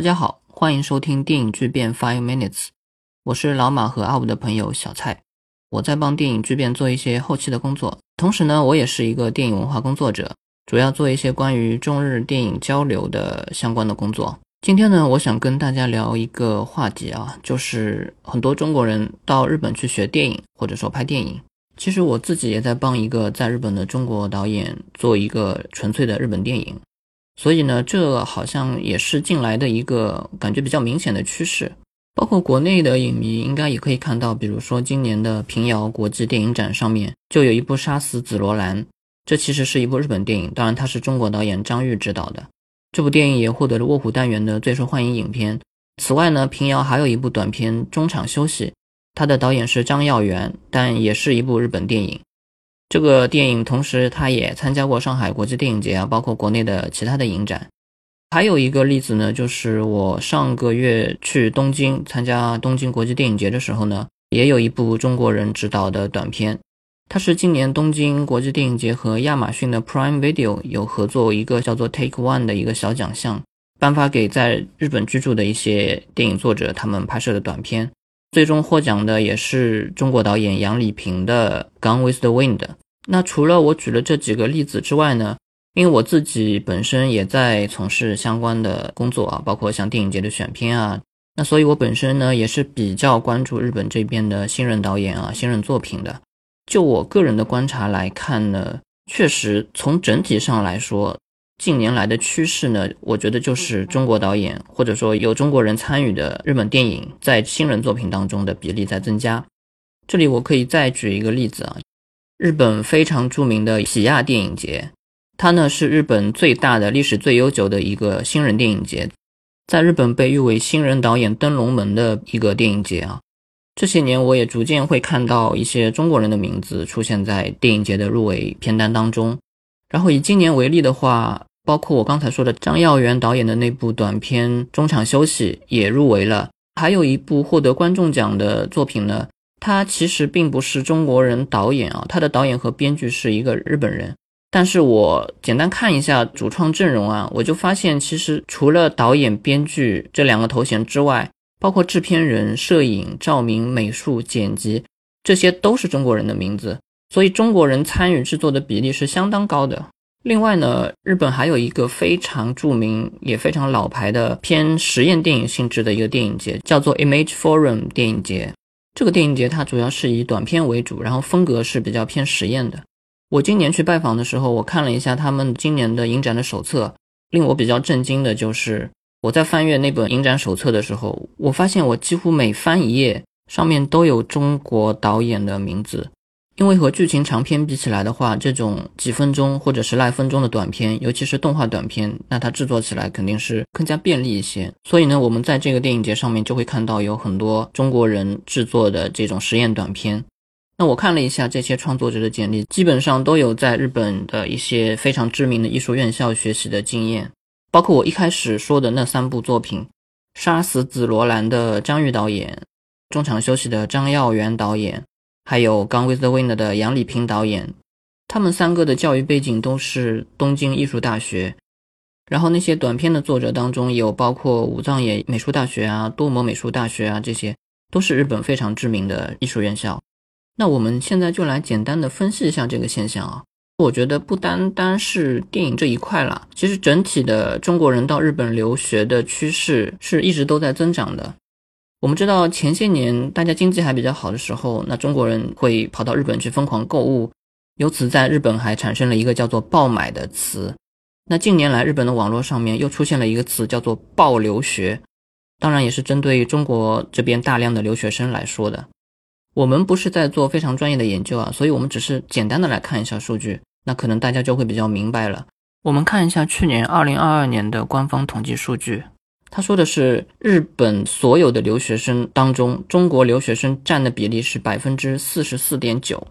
大家好，欢迎收听电影巨变 Five Minutes，我是老马和阿五的朋友小蔡，我在帮电影巨变做一些后期的工作，同时呢，我也是一个电影文化工作者，主要做一些关于中日电影交流的相关的工作。今天呢，我想跟大家聊一个话题啊，就是很多中国人到日本去学电影，或者说拍电影。其实我自己也在帮一个在日本的中国导演做一个纯粹的日本电影。所以呢，这好像也是近来的一个感觉比较明显的趋势。包括国内的影迷应该也可以看到，比如说今年的平遥国际电影展上面就有一部《杀死紫罗兰》，这其实是一部日本电影，当然它是中国导演张玉执导的。这部电影也获得了卧虎单元的最受欢迎影片。此外呢，平遥还有一部短片《中场休息》，它的导演是张耀元，但也是一部日本电影。这个电影同时，他也参加过上海国际电影节啊，包括国内的其他的影展。还有一个例子呢，就是我上个月去东京参加东京国际电影节的时候呢，也有一部中国人执导的短片。它是今年东京国际电影节和亚马逊的 Prime Video 有合作一个叫做 Take One 的一个小奖项，颁发给在日本居住的一些电影作者他们拍摄的短片。最终获奖的也是中国导演杨丽萍的《Gone with the Wind》。那除了我举了这几个例子之外呢，因为我自己本身也在从事相关的工作啊，包括像电影节的选片啊，那所以我本身呢也是比较关注日本这边的新人导演啊、新人作品的。就我个人的观察来看呢，确实从整体上来说。近年来的趋势呢，我觉得就是中国导演或者说有中国人参与的日本电影在新人作品当中的比例在增加。这里我可以再举一个例子啊，日本非常著名的喜亚电影节，它呢是日本最大的、历史最悠久的一个新人电影节，在日本被誉为新人导演登龙门的一个电影节啊。这些年我也逐渐会看到一些中国人的名字出现在电影节的入围片单当中。然后以今年为例的话，包括我刚才说的张耀元导演的那部短片《中场休息》也入围了，还有一部获得观众奖的作品呢。他其实并不是中国人导演啊，他的导演和编剧是一个日本人。但是我简单看一下主创阵容啊，我就发现其实除了导演、编剧这两个头衔之外，包括制片人、摄影、照明、美术、剪辑，这些都是中国人的名字。所以中国人参与制作的比例是相当高的。另外呢，日本还有一个非常著名也非常老牌的偏实验电影性质的一个电影节，叫做 Image Forum 电影节。这个电影节它主要是以短片为主，然后风格是比较偏实验的。我今年去拜访的时候，我看了一下他们今年的影展的手册，令我比较震惊的就是我在翻阅那本影展手册的时候，我发现我几乎每翻一页，上面都有中国导演的名字。因为和剧情长片比起来的话，这种几分钟或者十来分钟的短片，尤其是动画短片，那它制作起来肯定是更加便利一些。所以呢，我们在这个电影节上面就会看到有很多中国人制作的这种实验短片。那我看了一下这些创作者的简历，基本上都有在日本的一些非常知名的艺术院校学习的经验，包括我一开始说的那三部作品：《杀死紫罗兰》的张玉导演，《中场休息》的张耀元导演。还有《Gone with the Wind》的杨丽萍导演，他们三个的教育背景都是东京艺术大学。然后那些短片的作者当中，有包括武藏野美术大学啊、多摩美术大学啊，这些都是日本非常知名的艺术院校。那我们现在就来简单的分析一下这个现象啊。我觉得不单单是电影这一块了，其实整体的中国人到日本留学的趋势是一直都在增长的。我们知道前些年大家经济还比较好的时候，那中国人会跑到日本去疯狂购物，由此在日本还产生了一个叫做“爆买”的词。那近年来日本的网络上面又出现了一个词叫做“爆留学”，当然也是针对中国这边大量的留学生来说的。我们不是在做非常专业的研究啊，所以我们只是简单的来看一下数据，那可能大家就会比较明白了。我们看一下去年二零二二年的官方统计数据。他说的是，日本所有的留学生当中，中国留学生占的比例是百分之四十四点九，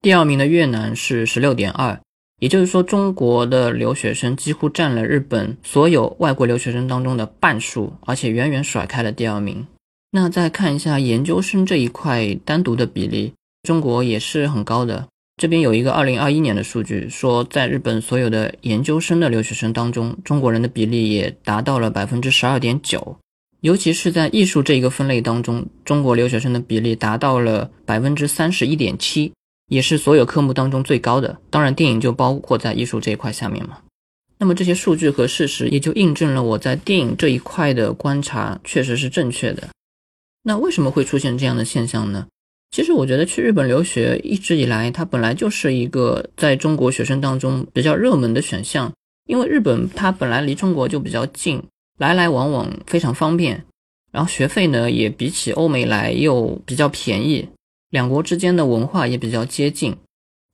第二名的越南是十六点二，也就是说，中国的留学生几乎占了日本所有外国留学生当中的半数，而且远远甩开了第二名。那再看一下研究生这一块单独的比例，中国也是很高的，这边有一个二零二一年的数据，说在日本所有的研究生的留学生当中，中国人的比例也达到了百分之十二点九。尤其是在艺术这一个分类当中，中国留学生的比例达到了百分之三十一点七，也是所有科目当中最高的。当然，电影就包括在艺术这一块下面嘛。那么这些数据和事实也就印证了我在电影这一块的观察确实是正确的。那为什么会出现这样的现象呢？其实我觉得去日本留学一直以来，它本来就是一个在中国学生当中比较热门的选项，因为日本它本来离中国就比较近。来来往往非常方便，然后学费呢也比起欧美来又比较便宜，两国之间的文化也比较接近，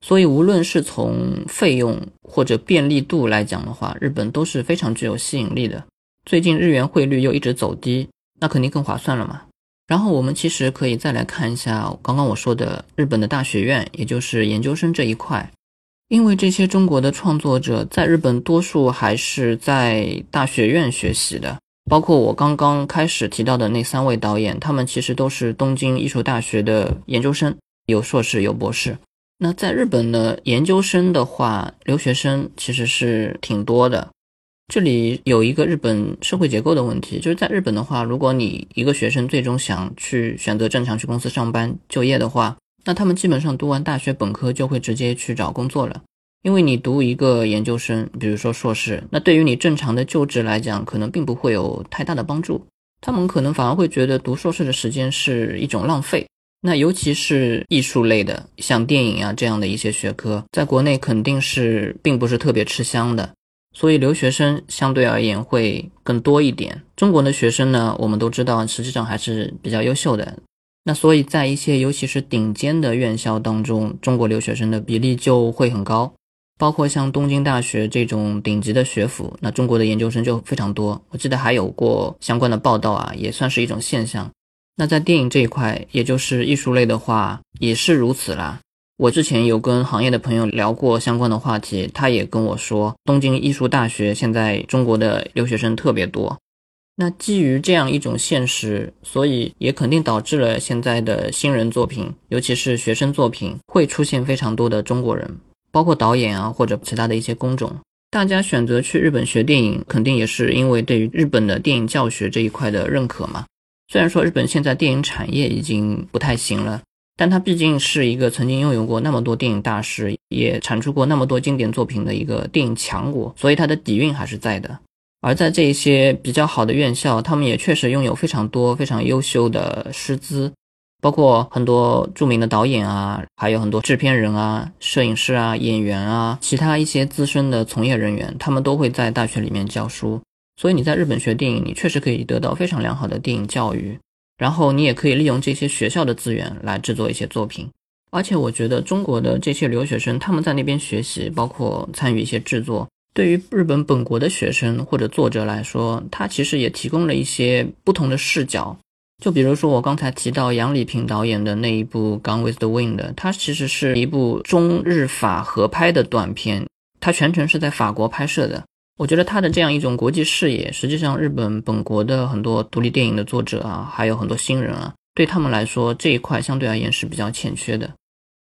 所以无论是从费用或者便利度来讲的话，日本都是非常具有吸引力的。最近日元汇率又一直走低，那肯定更划算了嘛。然后我们其实可以再来看一下刚刚我说的日本的大学院，也就是研究生这一块。因为这些中国的创作者在日本多数还是在大学院学习的，包括我刚刚开始提到的那三位导演，他们其实都是东京艺术大学的研究生，有硕士有博士。那在日本呢，研究生的话，留学生其实是挺多的。这里有一个日本社会结构的问题，就是在日本的话，如果你一个学生最终想去选择正常去公司上班就业的话，那他们基本上读完大学本科就会直接去找工作了，因为你读一个研究生，比如说硕士，那对于你正常的就职来讲，可能并不会有太大的帮助。他们可能反而会觉得读硕士的时间是一种浪费。那尤其是艺术类的，像电影啊这样的一些学科，在国内肯定是并不是特别吃香的，所以留学生相对而言会更多一点。中国的学生呢，我们都知道，实际上还是比较优秀的。那所以，在一些尤其是顶尖的院校当中，中国留学生的比例就会很高，包括像东京大学这种顶级的学府，那中国的研究生就非常多。我记得还有过相关的报道啊，也算是一种现象。那在电影这一块，也就是艺术类的话，也是如此啦。我之前有跟行业的朋友聊过相关的话题，他也跟我说，东京艺术大学现在中国的留学生特别多。那基于这样一种现实，所以也肯定导致了现在的新人作品，尤其是学生作品，会出现非常多的中国人，包括导演啊或者其他的一些工种。大家选择去日本学电影，肯定也是因为对于日本的电影教学这一块的认可嘛。虽然说日本现在电影产业已经不太行了，但它毕竟是一个曾经拥有过那么多电影大师，也产出过那么多经典作品的一个电影强国，所以它的底蕴还是在的。而在这些比较好的院校，他们也确实拥有非常多非常优秀的师资，包括很多著名的导演啊，还有很多制片人啊、摄影师啊、演员啊，其他一些资深的从业人员，他们都会在大学里面教书。所以你在日本学电影，你确实可以得到非常良好的电影教育，然后你也可以利用这些学校的资源来制作一些作品。而且我觉得中国的这些留学生，他们在那边学习，包括参与一些制作。对于日本本国的学生或者作者来说，他其实也提供了一些不同的视角。就比如说我刚才提到杨礼平导演的那一部《Gone with the Wind》，它其实是一部中日法合拍的短片，它全程是在法国拍摄的。我觉得他的这样一种国际视野，实际上日本本国的很多独立电影的作者啊，还有很多新人啊，对他们来说这一块相对而言是比较欠缺的。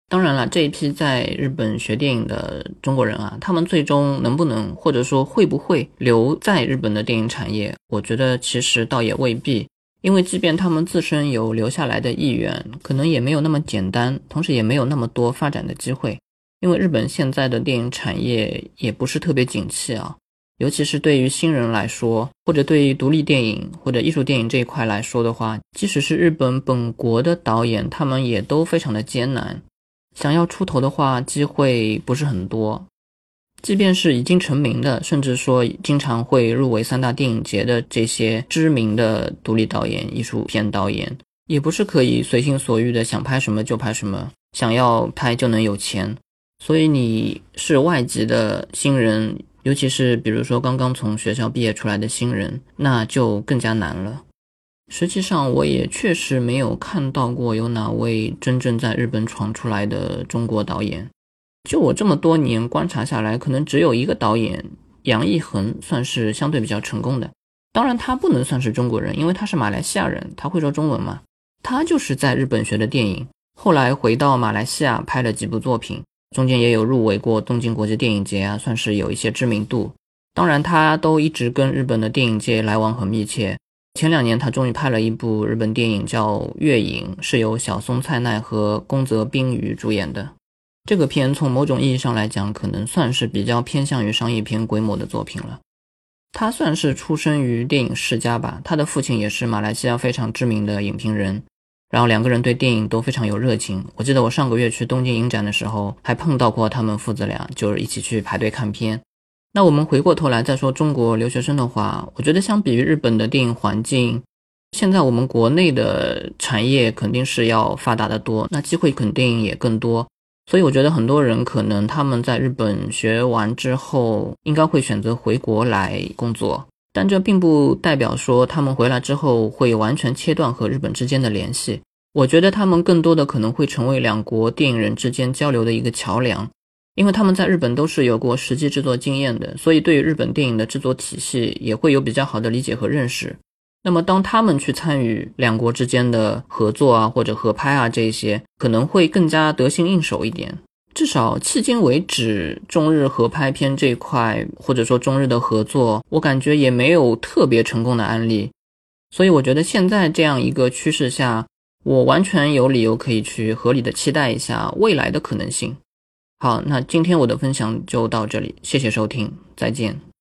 当然了，这一批在日本学电影的中国人啊，他们最终能不能或者说会不会留在日本的电影产业？我觉得其实倒也未必，因为即便他们自身有留下来的意愿，可能也没有那么简单，同时也没有那么多发展的机会。因为日本现在的电影产业也不是特别景气啊，尤其是对于新人来说，或者对于独立电影或者艺术电影这一块来说的话，即使是日本本国的导演，他们也都非常的艰难。想要出头的话，机会不是很多。即便是已经成名的，甚至说经常会入围三大电影节的这些知名的独立导演、艺术片导演，也不是可以随心所欲的想拍什么就拍什么，想要拍就能有钱。所以你是外籍的新人，尤其是比如说刚刚从学校毕业出来的新人，那就更加难了。实际上，我也确实没有看到过有哪位真正在日本闯出来的中国导演。就我这么多年观察下来，可能只有一个导演杨一恒算是相对比较成功的。当然，他不能算是中国人，因为他是马来西亚人，他会说中文嘛。他就是在日本学的电影，后来回到马来西亚拍了几部作品，中间也有入围过东京国际电影节啊，算是有一些知名度。当然，他都一直跟日本的电影界来往很密切。前两年，他终于拍了一部日本电影，叫《月影》，是由小松菜奈和宫泽冰鱼主演的。这个片从某种意义上来讲，可能算是比较偏向于商业片规模的作品了。他算是出生于电影世家吧，他的父亲也是马来西亚非常知名的影评人。然后两个人对电影都非常有热情。我记得我上个月去东京影展的时候，还碰到过他们父子俩，就是一起去排队看片。那我们回过头来再说中国留学生的话，我觉得相比于日本的电影环境，现在我们国内的产业肯定是要发达的多，那机会肯定也更多。所以我觉得很多人可能他们在日本学完之后，应该会选择回国来工作。但这并不代表说他们回来之后会完全切断和日本之间的联系。我觉得他们更多的可能会成为两国电影人之间交流的一个桥梁，因为他们在日本都是有过实际制作经验的，所以对于日本电影的制作体系也会有比较好的理解和认识。那么当他们去参与两国之间的合作啊，或者合拍啊这些，可能会更加得心应手一点。至少迄今为止，中日合拍片这一块，或者说中日的合作，我感觉也没有特别成功的案例。所以我觉得现在这样一个趋势下，我完全有理由可以去合理的期待一下未来的可能性。好，那今天我的分享就到这里，谢谢收听，再见。